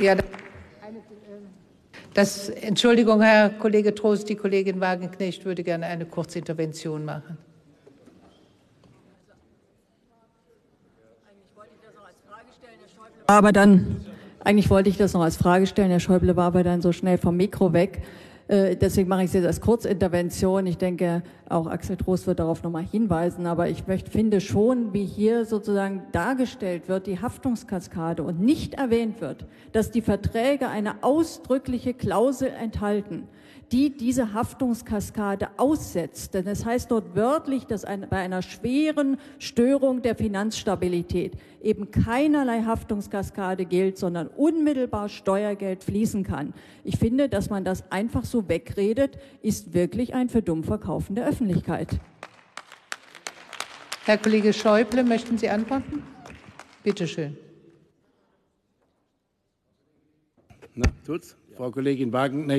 Ja, das, Entschuldigung, Herr Kollege Trost, die Kollegin Wagenknecht würde gerne eine Kurzintervention machen. Aber dann, eigentlich wollte ich das noch als Frage stellen. Herr Schäuble war aber dann so schnell vom Mikro weg. Äh, deswegen mache ich es jetzt als Kurzintervention. Ich denke, auch Axel Trost wird darauf nochmal hinweisen. Aber ich möchte, finde schon, wie hier sozusagen dargestellt wird, die Haftungskaskade und nicht erwähnt wird, dass die Verträge eine ausdrückliche Klausel enthalten, die diese Haftungskaskade aussetzt. Denn es heißt dort wörtlich, dass ein, bei einer schweren Störung der Finanzstabilität eben keinerlei Haftungskaskade gilt, sondern unmittelbar Steuergeld fließen kann. Ich finde, dass man das einfach so wegredet, ist wirklich ein für dumm verkaufen der Öffentlichkeit. Herr Kollege Schäuble, möchten Sie antworten? Bitte schön. Na, tut's? Frau Kollegin Wagenknecht.